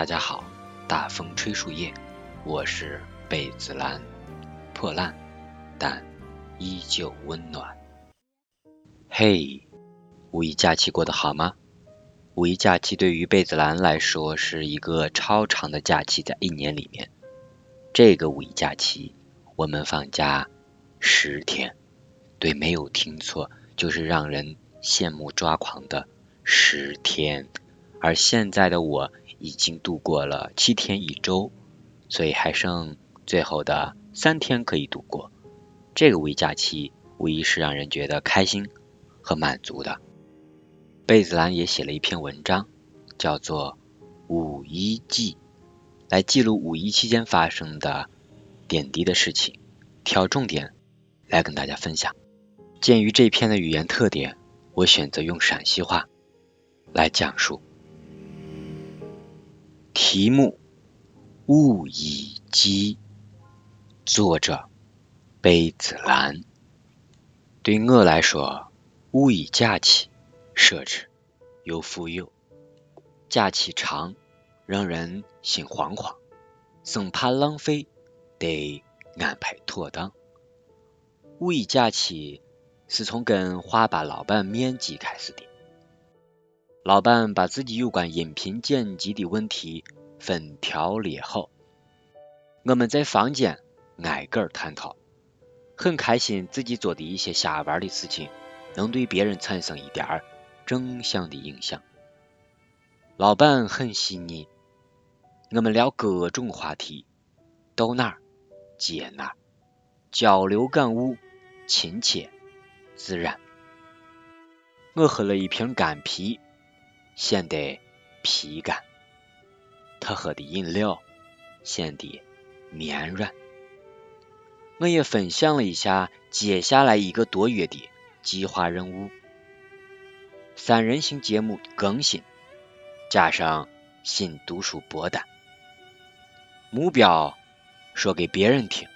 大家好，大风吹树叶，我是贝子兰，破烂但依旧温暖。嘿，五一假期过得好吗？五一假期对于贝子兰来说是一个超长的假期，在一年里面，这个五一假期我们放假十天，对，没有听错，就是让人羡慕抓狂的十天。而现在的我已经度过了七天一周，所以还剩最后的三天可以度过。这个五一假期无疑是让人觉得开心和满足的。贝子兰也写了一篇文章，叫做《五一记》，来记录五一期间发生的点滴的事情，挑重点来跟大家分享。鉴于这篇的语言特点，我选择用陕西话来讲述。题目：物以鸡。作者：贝子兰。对我来说，五一假期奢侈又富有。假期长，让人心慌慌，生怕浪费，得安排妥当。五一假期是从跟花吧老板面基开始的。老板把自己有关音频剪辑的问题分条列好，我们在房间挨个探讨，很开心自己做的一些瞎玩的事情能对别人产生一点儿正向的影响。老板很细腻，我们聊各种话题，到哪接哪，交流感悟亲切自然。我喝了一瓶干啤。显得皮干，他喝的饮料显得绵软。我也分享了一下接下来一个多月的计划任务：三人行节目更新，加上新读书播单。目标说给别人听，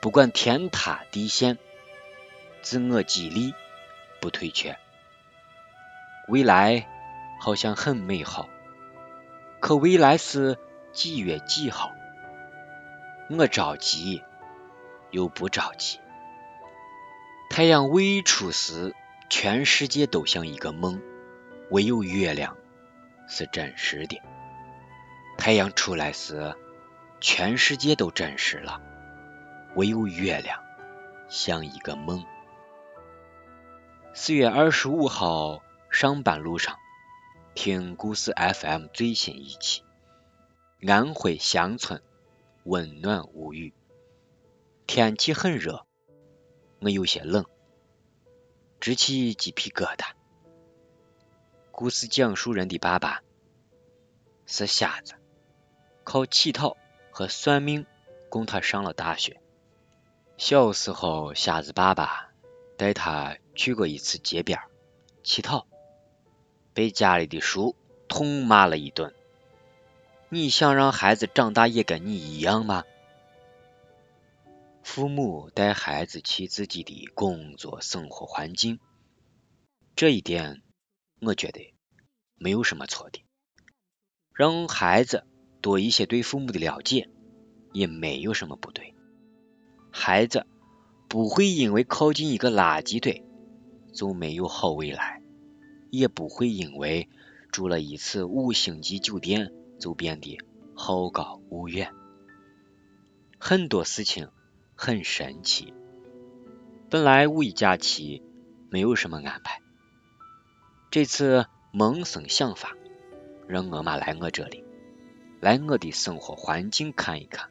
不管天塌地陷，自我激励，不退却。未来。好像很美好，可未来是几月几号？我着急又不着急。太阳未出时，全世界都像一个梦，唯有月亮是真实的。太阳出来时，全世界都真实了，唯有月亮像一个梦。四月二十五号上班路上。听故事 FM 最新一期，安徽乡村温暖无语。天气很热，我有些冷，直起鸡皮疙瘩。故事讲述人的爸爸是瞎子，靠乞讨和算命供他上了大学。小时候，瞎子爸爸带他去过一次街边乞讨。被家里的叔痛骂了一顿。你想让孩子长大也跟你一样吗？父母带孩子去自己的工作生活环境，这一点我觉得没有什么错的。让孩子多一些对父母的了解，也没有什么不对。孩子不会因为靠近一个垃圾堆就没有好未来。也不会因为住了一次五星级酒店就变得好高骛远。很多事情很神奇。本来五一假期没有什么安排，这次萌生想法，让我妈来我这里，来我的生活环境看一看，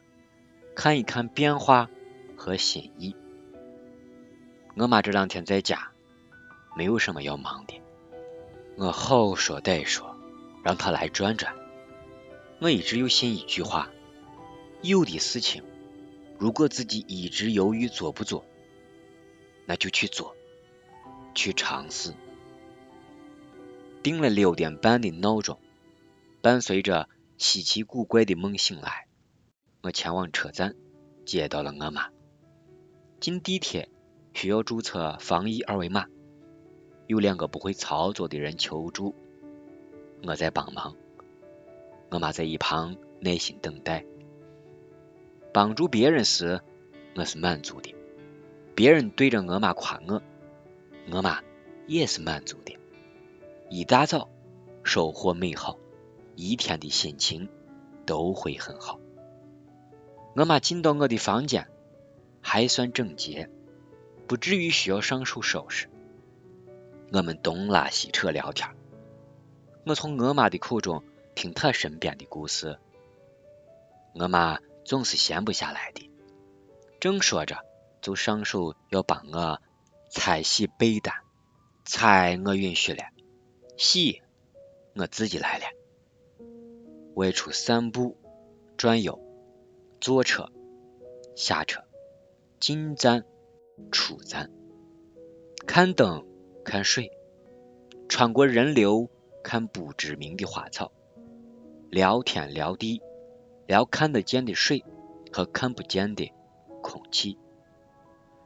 看一看变化和心意。我妈这两天在家，没有什么要忙的。我好说歹说，让他来转转。我一直有信一句话：有的事情，如果自己一直犹豫做不做，那就去做，去尝试。定了六点半的闹钟，伴随着稀奇古怪的梦醒来，我前往车站接到了我妈。进地铁需要注册防疫二维码。有两个不会操作的人求助，我在帮忙。我妈在一旁耐心等待。帮助别人时，我是满足的；别人对着我妈夸我，我妈也是满足的。一大早收获美好，一天的心情都会很好。我妈进到我的房间，还算整洁，不至于需要上手收拾。我们东拉西扯聊天，我从我妈的口中听她身边的故事。我妈总是闲不下来的，正说着，就上手要帮我拆洗被单。拆我允许了，洗我自己来了。外出散步、转悠、坐车、下车、进站、出站、看灯。看水，穿过人流看不知名的花草，聊天聊地，聊看得见的水和看不见的空气。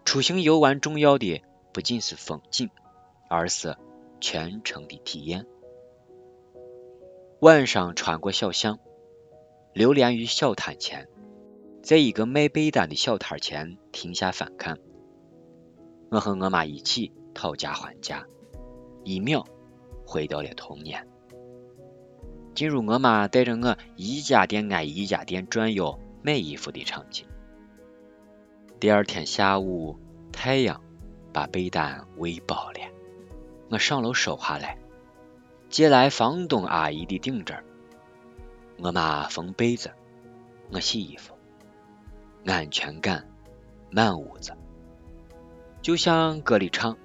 出行游玩重要的不仅是风景，而是全程的体验。晚上穿过小巷，流连于小摊前，在一个卖被单的小摊前停下翻看。我和我妈一起。讨价还价，一秒回到了童年。进入我妈带着我一家店挨一家店转悠买衣服的场景。第二天下午，太阳把被单喂饱了，我上楼收下来，借来房东阿姨的顶针。我妈缝被子，我洗衣服，安全感满屋子，就像歌里唱。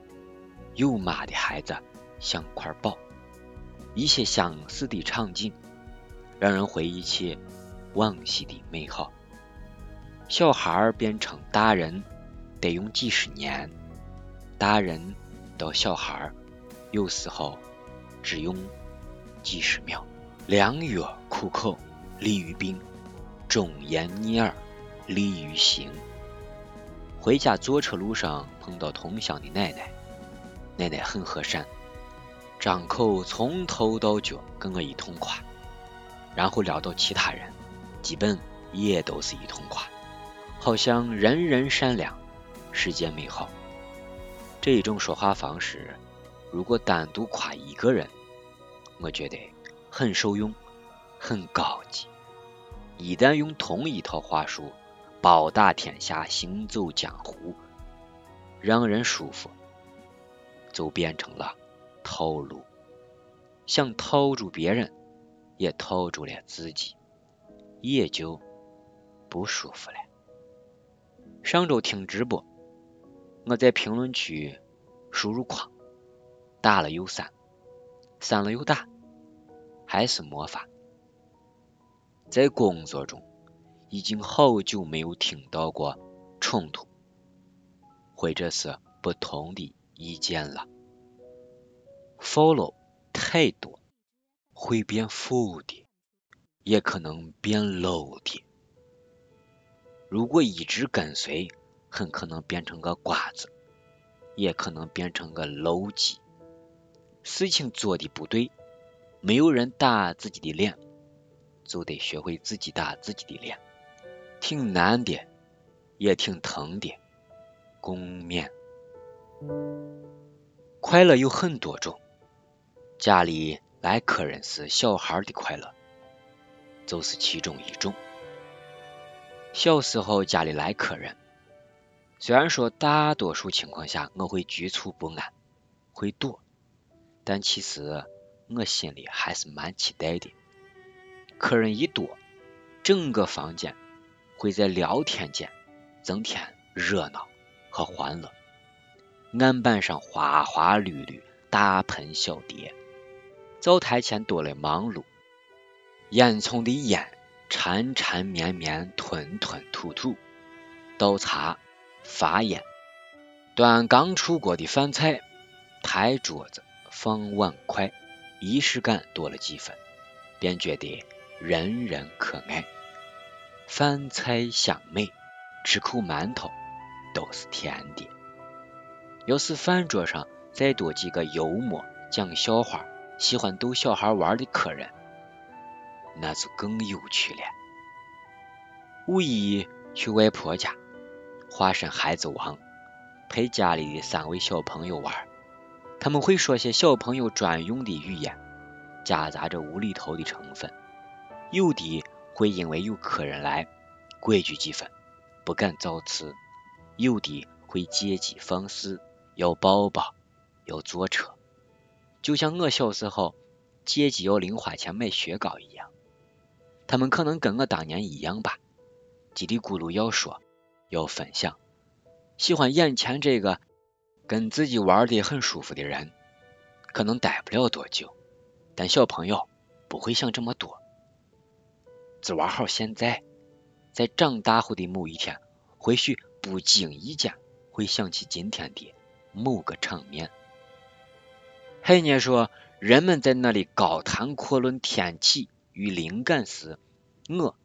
有妈的孩子像块宝，一些相似的场景，让人回忆起往昔的美好。小孩变成大人得用几十年，大人到小孩有时候只用几十秒。良药苦口利于病，忠言逆耳利于行。回家坐车路上碰到同乡的奶奶。奶奶很和善，张口从头到脚跟我一通夸，然后聊到其他人，基本也都是一通夸，好像人人善良，世界美好。这一种说话方式，如果单独夸一个人，我觉得很受用，很高级；一旦用同一套话术包打天下，行走江湖，让人舒服。就变成了套路，想套住别人，也套住了自己，也就不舒服了。上周听直播，我在评论区输入框，打了又删，删了又打，还是没法。在工作中，已经好久没有听到过冲突，或者是不同的。意见了，follow 太多会变负的，也可能变 low 的。如果一直跟随，很可能变成个瓜子，也可能变成个 low 鸡。事情做的不对，没有人打自己的脸，就得学会自己打自己的脸，挺难的，也挺疼的，共勉。快乐有很多种，家里来客人时小孩的快乐就是其中一种。小时候家里来客人，虽然说大多数情况下我会局促不安，会躲，但其实我心里还是蛮期待的。客人一多，整个房间会在聊天间增添热闹和欢乐。案板上花花绿绿，大盆小碟，灶台前多了忙碌，烟囱的烟缠缠绵绵，吞吞吐吐，倒茶发烟，端刚出锅的饭菜，抬桌子放碗筷，仪式感多了几分，便觉得人人可爱，饭菜香美，吃口馒头都是甜的。要是饭桌上再多几个幽默、讲笑话、喜欢逗小孩玩的客人，那就更有趣了。五一去外婆家，化身孩子王，陪家里的三位小朋友玩。他们会说些小朋友专用的语言，夹杂着无厘头的成分。有的会因为有客人来，规矩几分，不敢造次；有的会借机放肆，要抱抱，要坐车。就像我小时候借机要零花钱买雪糕一样。他们可能跟我当年一样吧，叽里咕噜要说，要分享，喜欢眼前这个。跟自己玩的很舒服的人，可能待不了多久，但小朋友不会想这么多，只玩好现在，在长大后的某一天，或许不经意间会想起今天的某个场面。海念说，人们在那里高谈阔论天气与灵感时，我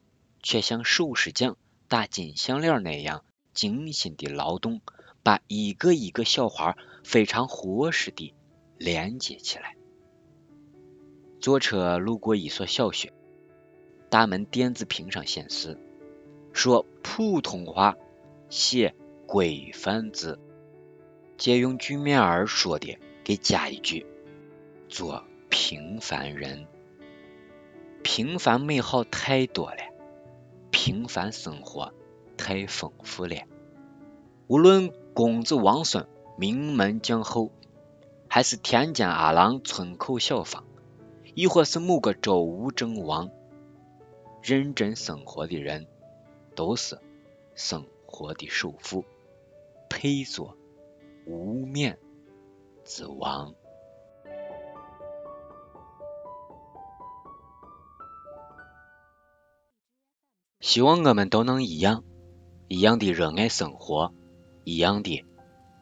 却像首饰匠打金项链那样精心的劳动。把一个一个小花非常合适的连接起来。坐车路过一所小学，大门电子屏上显示说普通话写规范字，借用句面儿说的，给加一句：做平凡人。平凡美好太多了，平凡生活太丰富了。无论公子王孙名门将后，还是田间阿郎村口小芳，亦或是某个周武正王，认真生活的人，都是生活的首富，配作无冕之王。希望我们都能一样，一样的热爱生活。一样的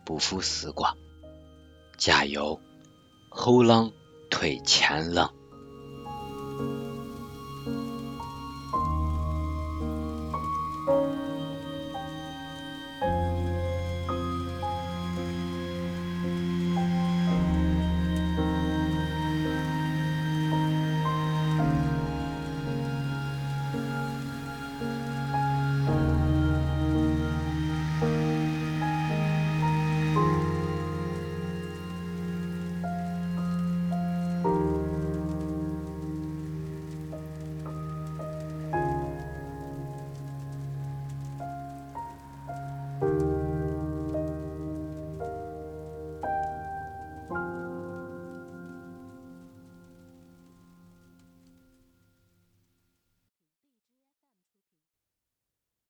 不负时光，加油！后浪推前浪。